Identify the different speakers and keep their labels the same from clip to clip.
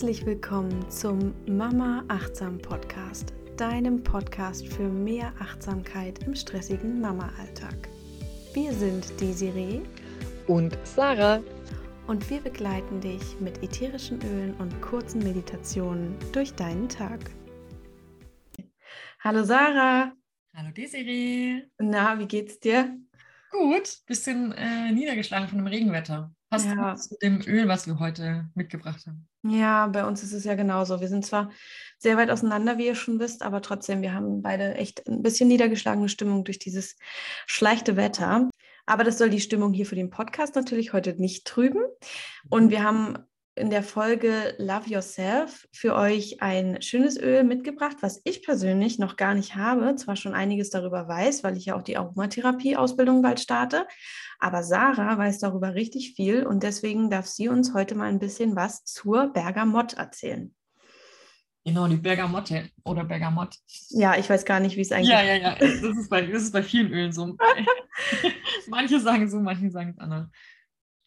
Speaker 1: Herzlich willkommen zum Mama Achtsam Podcast, deinem Podcast für mehr Achtsamkeit im stressigen Mama-Alltag. Wir sind Desiree
Speaker 2: und Sarah
Speaker 1: und wir begleiten dich mit ätherischen Ölen und kurzen Meditationen durch deinen Tag. Hallo Sarah.
Speaker 2: Hallo Desiree.
Speaker 1: Na, wie geht's dir?
Speaker 2: Gut, bisschen äh, niedergeschlagen von dem Regenwetter. Passt ja. zu dem Öl, was wir heute mitgebracht haben.
Speaker 1: Ja, bei uns ist es ja genauso. Wir sind zwar sehr weit auseinander, wie ihr schon wisst, aber trotzdem, wir haben beide echt ein bisschen niedergeschlagene Stimmung durch dieses schlechte Wetter. Aber das soll die Stimmung hier für den Podcast natürlich heute nicht trüben. Und wir haben in der Folge Love Yourself für euch ein schönes Öl mitgebracht, was ich persönlich noch gar nicht habe, zwar schon einiges darüber weiß, weil ich ja auch die Aromatherapie-Ausbildung bald starte, aber Sarah weiß darüber richtig viel und deswegen darf sie uns heute mal ein bisschen was zur Bergamott erzählen.
Speaker 2: Genau, die Bergamotte oder Bergamott.
Speaker 1: Ja, ich weiß gar nicht, wie es eigentlich
Speaker 2: ist. Ja, ja, ja. Das ist bei, das ist bei vielen Ölen so. manche sagen so, manche sagen es anders.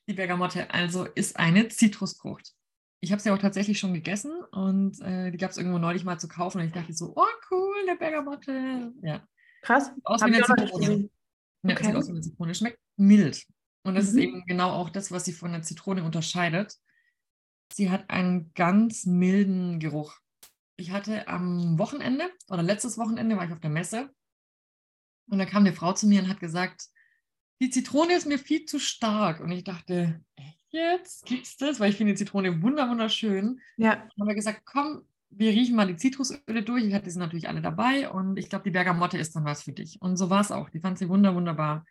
Speaker 2: Die Bergamotte also ist eine Zitrusfrucht. Ich habe sie auch tatsächlich schon gegessen und äh, die gab es irgendwo neulich mal zu kaufen und ich dachte so, oh cool, eine Bergamotte. Ja.
Speaker 1: Krass.
Speaker 2: Aus wie eine Zitrone. Ja, okay. sieht aus wie eine Zitrone. Schmeckt mild. Und das mhm. ist eben genau auch das, was sie von der Zitrone unterscheidet. Sie hat einen ganz milden Geruch. Ich hatte am Wochenende oder letztes Wochenende war ich auf der Messe und da kam eine Frau zu mir und hat gesagt, die Zitrone ist mir viel zu stark. Und ich dachte, echt jetzt? Gibt's das? Weil ich finde die Zitrone wunderschön. Ja. Dann haben wir gesagt, komm, wir riechen mal die Zitrusöle durch. Ich hatte sie natürlich alle dabei und ich glaube, die Bergamotte ist dann was für dich. Und so war es auch. Die fand sie wunder, wunderbar.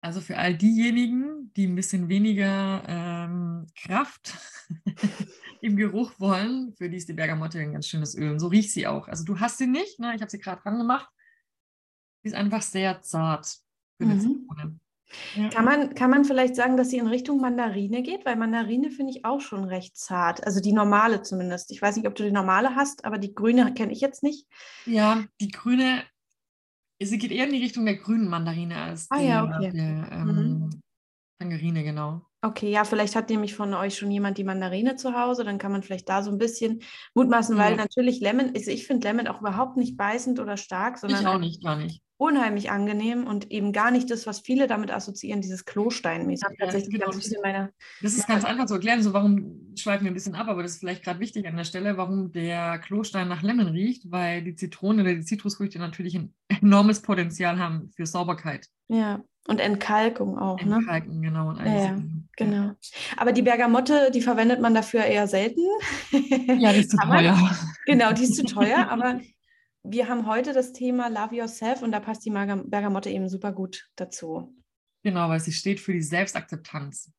Speaker 2: Also für all diejenigen, die ein bisschen weniger ähm, Kraft im Geruch wollen, für die ist die Bergamotte ein ganz schönes Öl. Und so riecht sie auch. Also du hast sie nicht, ne? ich habe sie gerade dran gemacht. Sie ist einfach sehr zart für eine mhm. Zitrone.
Speaker 1: Ja. Kann, man, kann man vielleicht sagen, dass sie in Richtung Mandarine geht? Weil Mandarine finde ich auch schon recht zart. Also die normale zumindest. Ich weiß nicht, ob du die normale hast, aber die grüne kenne ich jetzt nicht.
Speaker 2: Ja, die grüne, sie geht eher in die Richtung der grünen Mandarine als
Speaker 1: ah,
Speaker 2: die,
Speaker 1: ja, okay.
Speaker 2: der ähm, mhm. Tangerine, genau.
Speaker 1: Okay, ja, vielleicht hat nämlich von euch schon jemand die Mandarine zu Hause, dann kann man vielleicht da so ein bisschen mutmaßen, ja. weil natürlich Lemon, also ich finde Lemon auch überhaupt nicht beißend oder stark, sondern
Speaker 2: ich auch nicht, gar nicht
Speaker 1: unheimlich angenehm und eben gar nicht das, was viele damit assoziieren, dieses Klosteinmäßig.
Speaker 2: Ja, Tatsächlich genau. ganz viele meiner. Das ist ganz einfach zu erklären, so warum schweifen wir ein bisschen ab, aber das ist vielleicht gerade wichtig an der Stelle, warum der Klostein nach Lemon riecht, weil die Zitrone oder die Zitrusfrüchte natürlich ein enormes Potenzial haben für Sauberkeit.
Speaker 1: Ja, und Entkalkung auch.
Speaker 2: Ne? Entkalken,
Speaker 1: ne?
Speaker 2: genau.
Speaker 1: Und ja, genau. Aber die Bergamotte, die verwendet man dafür eher selten.
Speaker 2: Ja, die ist zu teuer.
Speaker 1: Genau, die ist zu teuer, aber wir haben heute das Thema Love Yourself und da passt die Bergamotte eben super gut dazu.
Speaker 2: Genau, weil sie steht für die Selbstakzeptanz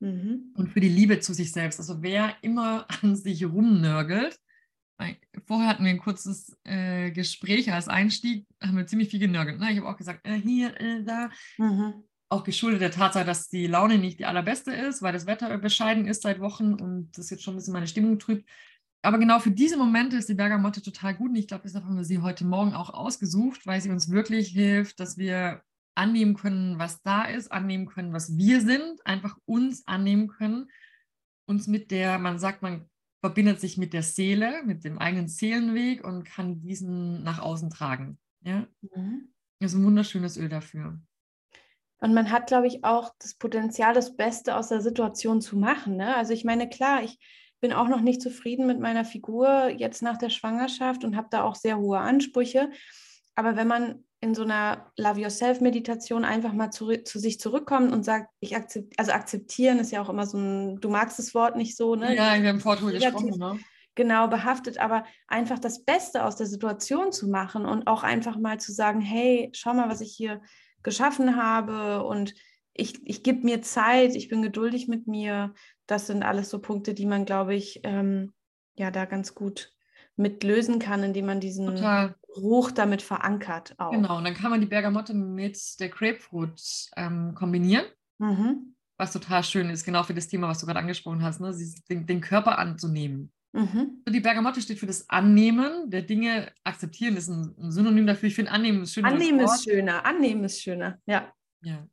Speaker 2: mhm. und für die Liebe zu sich selbst. Also wer immer an sich rumnörgelt, vorher hatten wir ein kurzes äh, Gespräch als Einstieg, haben wir ziemlich viel genörgelt. Ne? Ich habe auch gesagt, äh, hier, äh, da. Mhm. Auch geschuldet der Tatsache, dass die Laune nicht die allerbeste ist, weil das Wetter bescheiden ist seit Wochen und das jetzt schon ein bisschen meine Stimmung trübt aber genau für diese Momente ist die Bergamotte total gut. Und ich glaube, deshalb haben wir sie heute Morgen auch ausgesucht, weil sie uns wirklich hilft, dass wir annehmen können, was da ist, annehmen können, was wir sind, einfach uns annehmen können, uns mit der, man sagt, man verbindet sich mit der Seele, mit dem eigenen Seelenweg und kann diesen nach außen tragen. Ja? Mhm. Das ist ein wunderschönes Öl dafür.
Speaker 1: Und man hat, glaube ich, auch das Potenzial, das Beste aus der Situation zu machen. Ne? Also ich meine, klar, ich bin auch noch nicht zufrieden mit meiner Figur jetzt nach der Schwangerschaft und habe da auch sehr hohe Ansprüche. Aber wenn man in so einer Love Yourself Meditation einfach mal zu, zu sich zurückkommt und sagt, ich akzept, also akzeptieren ist ja auch immer so ein, du magst das Wort nicht so, ne?
Speaker 2: Ja, wir haben vorhin gesprochen, ne?
Speaker 1: Genau, behaftet, aber einfach das Beste aus der Situation zu machen und auch einfach mal zu sagen, hey, schau mal, was ich hier geschaffen habe und ich, ich gebe mir Zeit, ich bin geduldig mit mir. Das sind alles so Punkte, die man, glaube ich, ähm, ja, da ganz gut mit lösen kann, indem man diesen Total. Geruch damit verankert.
Speaker 2: Auch. Genau, und dann kann man die Bergamotte mit der Grapefruit ähm, kombinieren. Mhm. Was total schön ist, genau für das Thema, was du gerade angesprochen hast, ne? den, den Körper anzunehmen. Mhm. Die Bergamotte steht für das Annehmen der Dinge. Akzeptieren ist ein, ein Synonym dafür. Ich finde, Annehmen ist schöner.
Speaker 1: Annehmen ist schöner. Annehmen ist schöner. Ja.
Speaker 2: Ja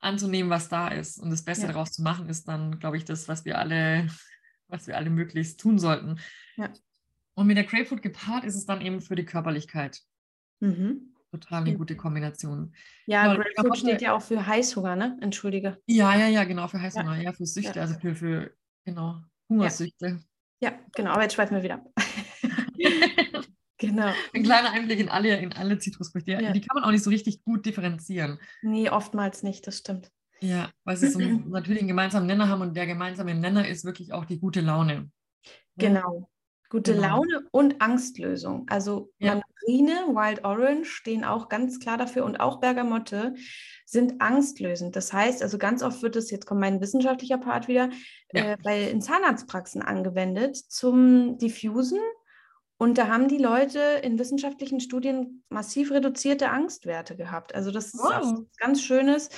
Speaker 2: anzunehmen, was da ist. Und das Beste ja. daraus zu machen, ist dann, glaube ich, das, was wir alle was wir alle möglichst tun sollten.
Speaker 1: Ja.
Speaker 2: Und mit der Grapefruit gepaart ist es dann eben für die Körperlichkeit.
Speaker 1: Mhm.
Speaker 2: Total eine gute Kombination.
Speaker 1: Ja,
Speaker 2: Genau,
Speaker 1: Grapefruit
Speaker 2: Karotte-
Speaker 1: steht ja auch für Heißhunger, ne? Entschuldige.
Speaker 2: Ja, ja, ja, genau, für Heißhunger, ja, für Süchte,
Speaker 1: Ja.
Speaker 2: also für, für genau, Hungersüchte.
Speaker 1: Ja, genau, aber jetzt schweifen wir wieder ab. Genau.
Speaker 2: Ein kleiner Einblick in alle, in alle Zitrusfrüchte. Ja. Die kann man auch nicht so richtig gut differenzieren.
Speaker 1: Nee, oftmals nicht, das stimmt.
Speaker 2: Ja, weil sie so natürlich einen gemeinsamen Nenner haben und der gemeinsame Nenner ist wirklich auch die gute Laune.
Speaker 1: Genau. Gute
Speaker 2: Genau.
Speaker 1: Laune und Angstlösung. Also
Speaker 2: Ja.
Speaker 1: Mandarine, Wild Orange stehen auch ganz klar dafür und auch Bergamotte sind angstlösend. Das heißt, also ganz oft wird es, jetzt kommt mein wissenschaftlicher Part wieder,
Speaker 2: Ja.
Speaker 1: äh, bei in Zahnarztpraxen angewendet zum Diffusen. Und da haben die Leute in wissenschaftlichen Studien massiv reduzierte Angstwerte gehabt. Also das ist
Speaker 2: Wow.
Speaker 1: was ganz Schönes.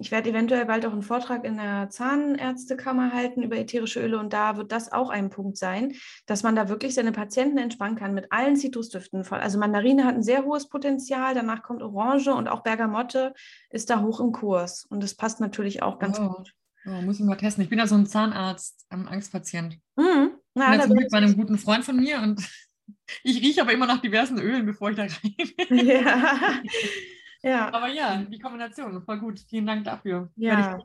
Speaker 1: Ich werde eventuell bald auch einen Vortrag in der Zahnärztekammer halten über ätherische Öle und da wird das auch ein Punkt sein, dass man da wirklich seine Patienten entspannen kann mit allen Zitrusdüften. Also Mandarine hat ein sehr hohes Potenzial, danach kommt Orange und auch Bergamotte ist da hoch im Kurs und das passt natürlich auch ganz
Speaker 2: Wow.
Speaker 1: gut.
Speaker 2: Oh, muss ich mal testen. Ich bin ja so ein Zahnarzt, ähm, Angstpatient.
Speaker 1: Mhm.
Speaker 2: Ich
Speaker 1: Na,
Speaker 2: bin ja
Speaker 1: da
Speaker 2: zum Glück bei einem guten Freund von mir und ich rieche aber immer nach diversen Ölen, bevor ich da rein.
Speaker 1: ja. ja.
Speaker 2: aber ja, die Kombination, voll gut. Vielen Dank dafür.
Speaker 1: Ja.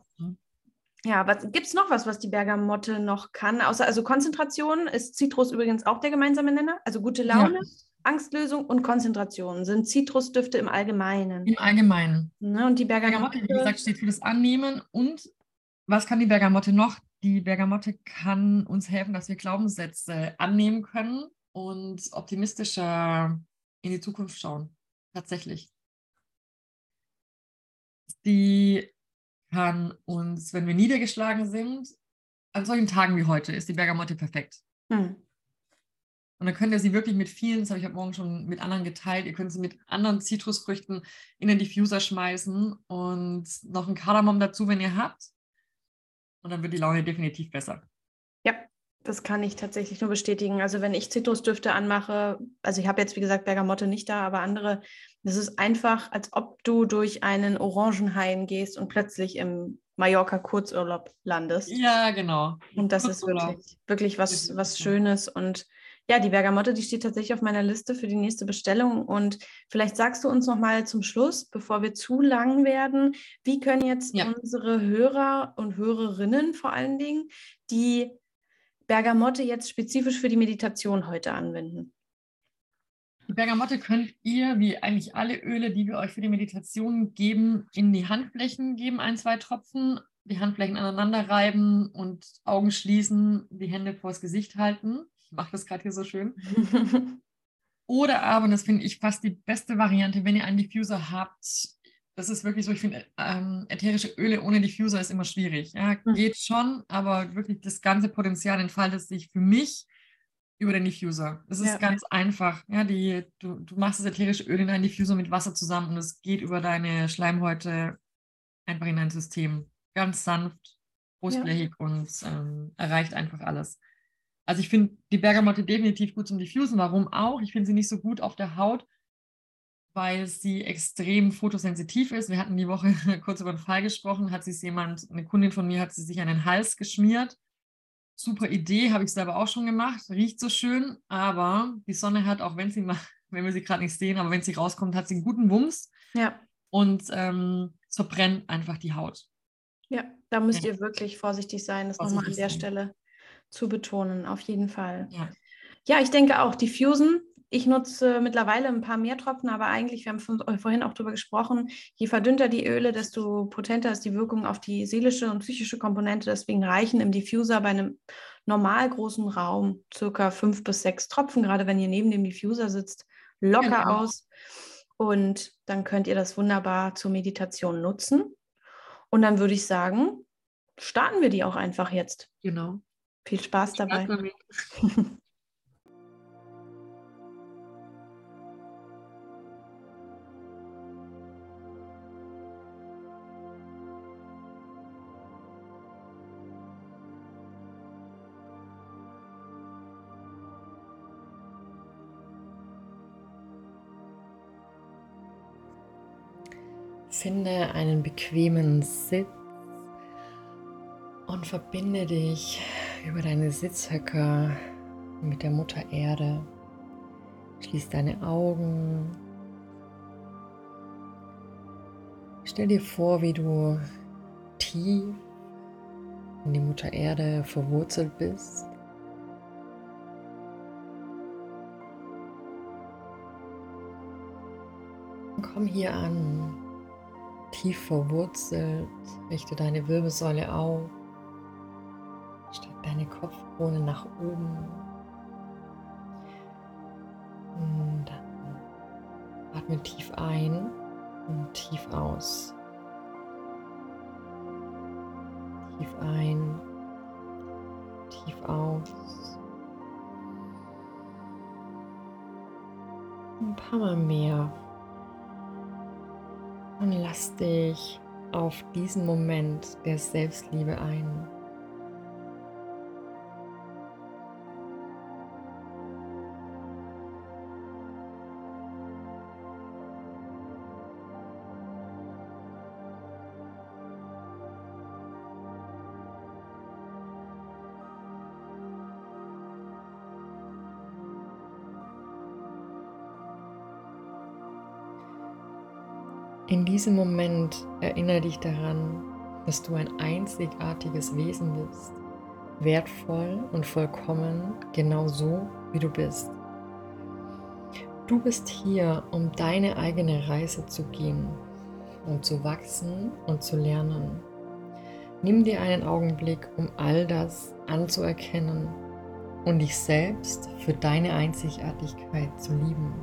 Speaker 1: Ja, was gibt es noch was, was die Bergamotte noch kann? Außer also Konzentration ist Zitrus übrigens auch der gemeinsame Nenner. Also gute Laune, Angstlösung und Konzentration sind Zitrusdüfte im Allgemeinen.
Speaker 2: Im Allgemeinen.
Speaker 1: Ne? Und die Bergamotte,
Speaker 2: Bergamotte, wie gesagt, steht für das Annehmen. Und was kann die Bergamotte noch? Die Bergamotte kann uns helfen, dass wir Glaubenssätze annehmen können und optimistischer in die Zukunft schauen. Tatsächlich. Die kann uns, wenn wir niedergeschlagen sind, an solchen Tagen wie heute ist die Bergamotte perfekt.
Speaker 1: Hm.
Speaker 2: Und dann könnt ihr sie wirklich mit vielen, das habe ich heute Morgen schon mit anderen geteilt, ihr könnt sie mit anderen Zitrusfrüchten in den Diffuser schmeißen und noch einen Kardamom dazu, wenn ihr habt. Und dann wird die Laune definitiv besser.
Speaker 1: Das kann ich tatsächlich nur bestätigen. Also wenn ich Zitrusdüfte anmache, also ich habe jetzt wie gesagt Bergamotte nicht da, aber andere, das ist einfach, als ob du durch einen Orangenhain gehst und plötzlich im Mallorca Kurzurlaub landest.
Speaker 2: Ja, genau.
Speaker 1: Und das ist wirklich, wirklich was, was. Schönes. Und ja, die Bergamotte, die steht tatsächlich auf meiner Liste für die nächste Bestellung. Und vielleicht sagst du uns noch mal zum Schluss, bevor wir zu lang werden, wie können jetzt
Speaker 2: Ja.
Speaker 1: unsere Hörer und Hörerinnen vor allen Dingen die Bergamotte jetzt spezifisch für die Meditation heute anwenden?
Speaker 2: Die Bergamotte könnt ihr, wie eigentlich alle Öle, die wir euch für die Meditation geben, in die Handflächen geben, ein, zwei Tropfen, die Handflächen aneinander reiben und Augen schließen, die Hände vors Gesicht halten. Ich mache das gerade hier so schön. Oder aber, und das finde ich fast die beste Variante, wenn ihr einen Diffuser habt, das ist wirklich so, ich finde, ähm, ätherische Öle ohne Diffuser ist immer schwierig. Ja,
Speaker 1: Mhm.
Speaker 2: geht schon, aber wirklich das ganze Potenzial entfaltet sich für mich über den Diffuser. Es ist
Speaker 1: Ja.
Speaker 2: ganz einfach. Ja, die, du, du machst das ätherische Öl in einen Diffuser mit Wasser zusammen und es geht über deine Schleimhäute einfach in dein System. Ganz sanft, großflächig und ähm, erreicht einfach alles. Also ich finde die Bergamotte definitiv gut zum Diffusen. Warum auch? Ich finde sie nicht so gut auf der Haut, weil sie extrem fotosensitiv ist. Wir hatten die Woche kurz über den Fall gesprochen, hat sich jemand, eine Kundin von mir, hat sie sich an den Hals geschmiert. Super Idee, habe ich selber auch schon gemacht. Riecht so schön, aber die Sonne hat, auch wenn sie mal, wenn wir sie gerade nicht sehen, aber wenn sie rauskommt, hat sie einen guten Wumms
Speaker 1: ja,
Speaker 2: und ähm, es verbrennt einfach die Haut.
Speaker 1: ja, da müsst
Speaker 2: Ja.
Speaker 1: ihr wirklich vorsichtig sein, das nochmal an der
Speaker 2: sein.
Speaker 1: Stelle zu betonen, auf jeden Fall.
Speaker 2: Ja.
Speaker 1: Ja, ich denke auch, Diffusen. Ich nutze mittlerweile ein paar mehr Tropfen, aber eigentlich, wir haben vorhin auch darüber gesprochen, je verdünnter die Öle, desto potenter ist die Wirkung auf die seelische und psychische Komponente. Deswegen reichen im Diffuser bei einem normal großen Raum circa fünf bis sechs Tropfen, gerade wenn ihr neben dem Diffuser sitzt, locker
Speaker 2: Genau.
Speaker 1: aus. Und dann könnt ihr das wunderbar zur Meditation nutzen. Und dann würde ich sagen, starten wir die auch einfach jetzt.
Speaker 2: Genau.
Speaker 1: Viel Spaß dabei.
Speaker 2: Spaß Finde einen bequemen Sitz und verbinde dich
Speaker 3: über deine Sitzhöcker mit der Mutter Erde. Schließ deine Augen. Stell dir vor, wie du tief in die Mutter Erde verwurzelt bist. Komm hier an, tief verwurzelt, richte deine Wirbelsäule auf, streck deine Kopfkrone nach oben. Und dann atme tief ein und tief aus. Tief ein, tief aus. Ein paar Mal mehr. Und lass dich auf diesen Moment der Selbstliebe ein. Diesem Moment erinnere dich daran, dass du ein einzigartiges Wesen bist, wertvoll und vollkommen, genau so, wie du bist. Du bist hier, um deine eigene Reise zu gehen, um zu wachsen und zu lernen. Nimm dir einen Augenblick, um all das anzuerkennen und dich selbst für deine Einzigartigkeit zu lieben.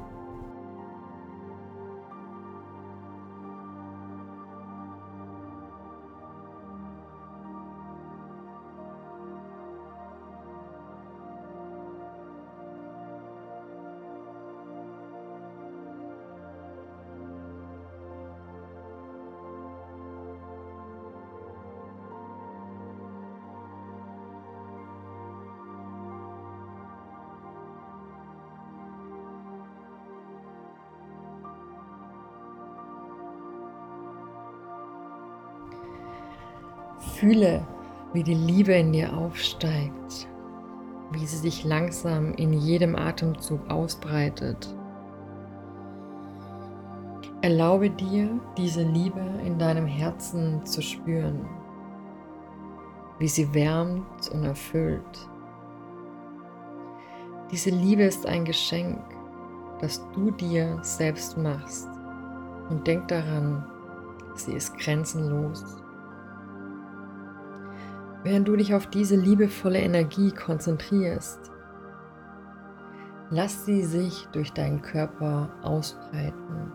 Speaker 3: Fühle, wie die Liebe in dir aufsteigt, wie sie sich langsam in jedem Atemzug ausbreitet. Erlaube dir, diese Liebe in deinem Herzen zu spüren, wie sie wärmt und erfüllt. Diese Liebe ist ein Geschenk, das du dir selbst machst. Und denk daran, sie ist grenzenlos. Während du dich auf diese liebevolle Energie konzentrierst, lass sie sich durch deinen Körper ausbreiten.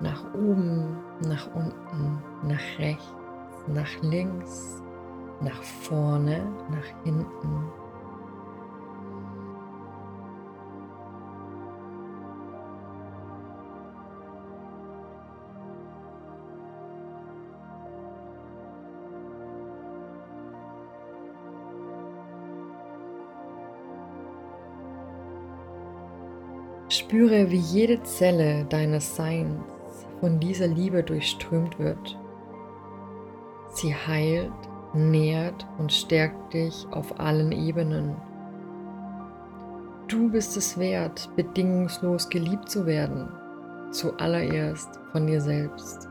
Speaker 3: Nach oben, nach unten, nach rechts, nach links, nach vorne, nach hinten. Spüre, wie jede Zelle deines Seins von dieser Liebe durchströmt wird. Sie heilt, nährt und stärkt dich auf allen Ebenen. Du bist es wert, bedingungslos geliebt zu werden, zuallererst von dir selbst.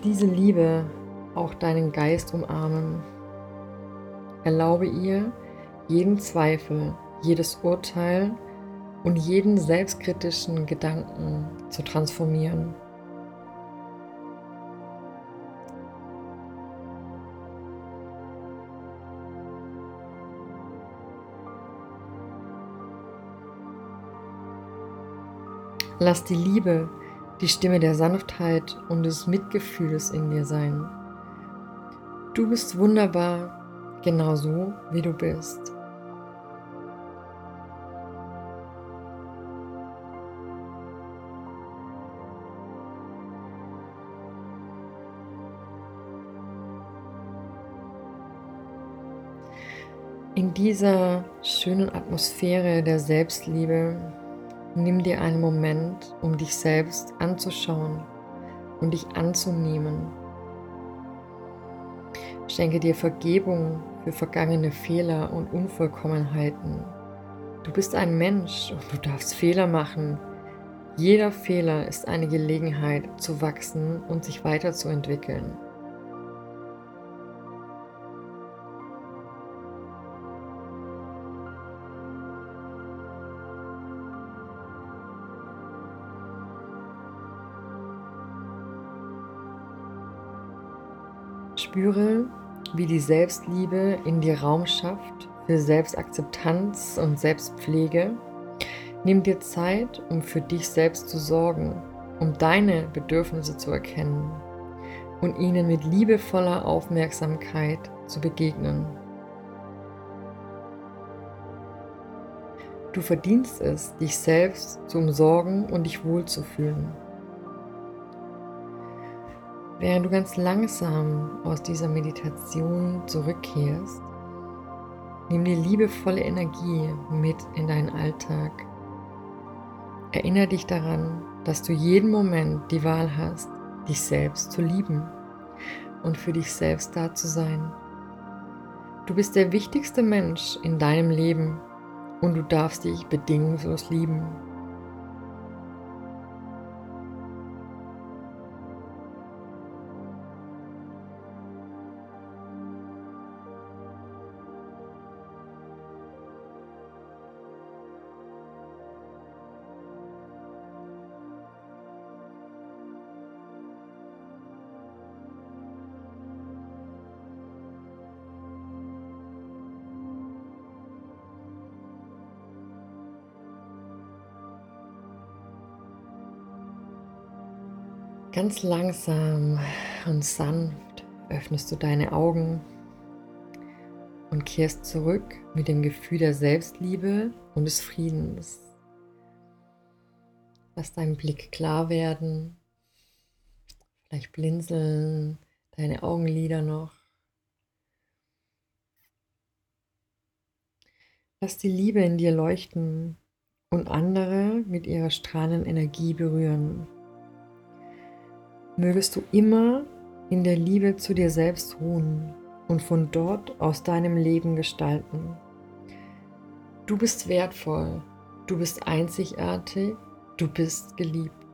Speaker 3: Diese Liebe auch deinen Geist umarmen. Erlaube ihr, jeden Zweifel, jedes Urteil und jeden selbstkritischen Gedanken zu transformieren. Lass die Liebe die Stimme der Sanftheit und des Mitgefühls in dir sein. Du bist wunderbar, genau so wie du bist. In dieser schönen Atmosphäre der Selbstliebe nimm dir einen Moment, um dich selbst anzuschauen und dich anzunehmen. Schenke dir Vergebung für vergangene Fehler und Unvollkommenheiten. Du bist ein Mensch und du darfst Fehler machen. Jeder Fehler ist eine Gelegenheit zu wachsen und sich weiterzuentwickeln. Spüre, wie die Selbstliebe in dir Raum schafft für Selbstakzeptanz und Selbstpflege. Nimm dir Zeit, um für dich selbst zu sorgen, um deine Bedürfnisse zu erkennen und ihnen mit liebevoller Aufmerksamkeit zu begegnen. Du verdienst es, dich selbst zu umsorgen und dich wohlzufühlen. Während du ganz langsam aus dieser Meditation zurückkehrst, nimm die liebevolle Energie mit in deinen Alltag. Erinnere dich daran, dass du jeden Moment die Wahl hast, dich selbst zu lieben und für dich selbst da zu sein. Du bist der wichtigste Mensch in deinem Leben und du darfst dich bedingungslos lieben. Ganz langsam und sanft öffnest du deine Augen und kehrst zurück mit dem Gefühl der Selbstliebe und des Friedens. Lass deinen Blick klar werden, vielleicht blinzeln deine Augenlider noch. Lass die Liebe in dir leuchten und andere mit ihrer strahlenden Energie berühren mögest du immer in der Liebe zu dir selbst ruhen und von dort aus deinem Leben gestalten. Du bist wertvoll, du bist einzigartig, du bist geliebt.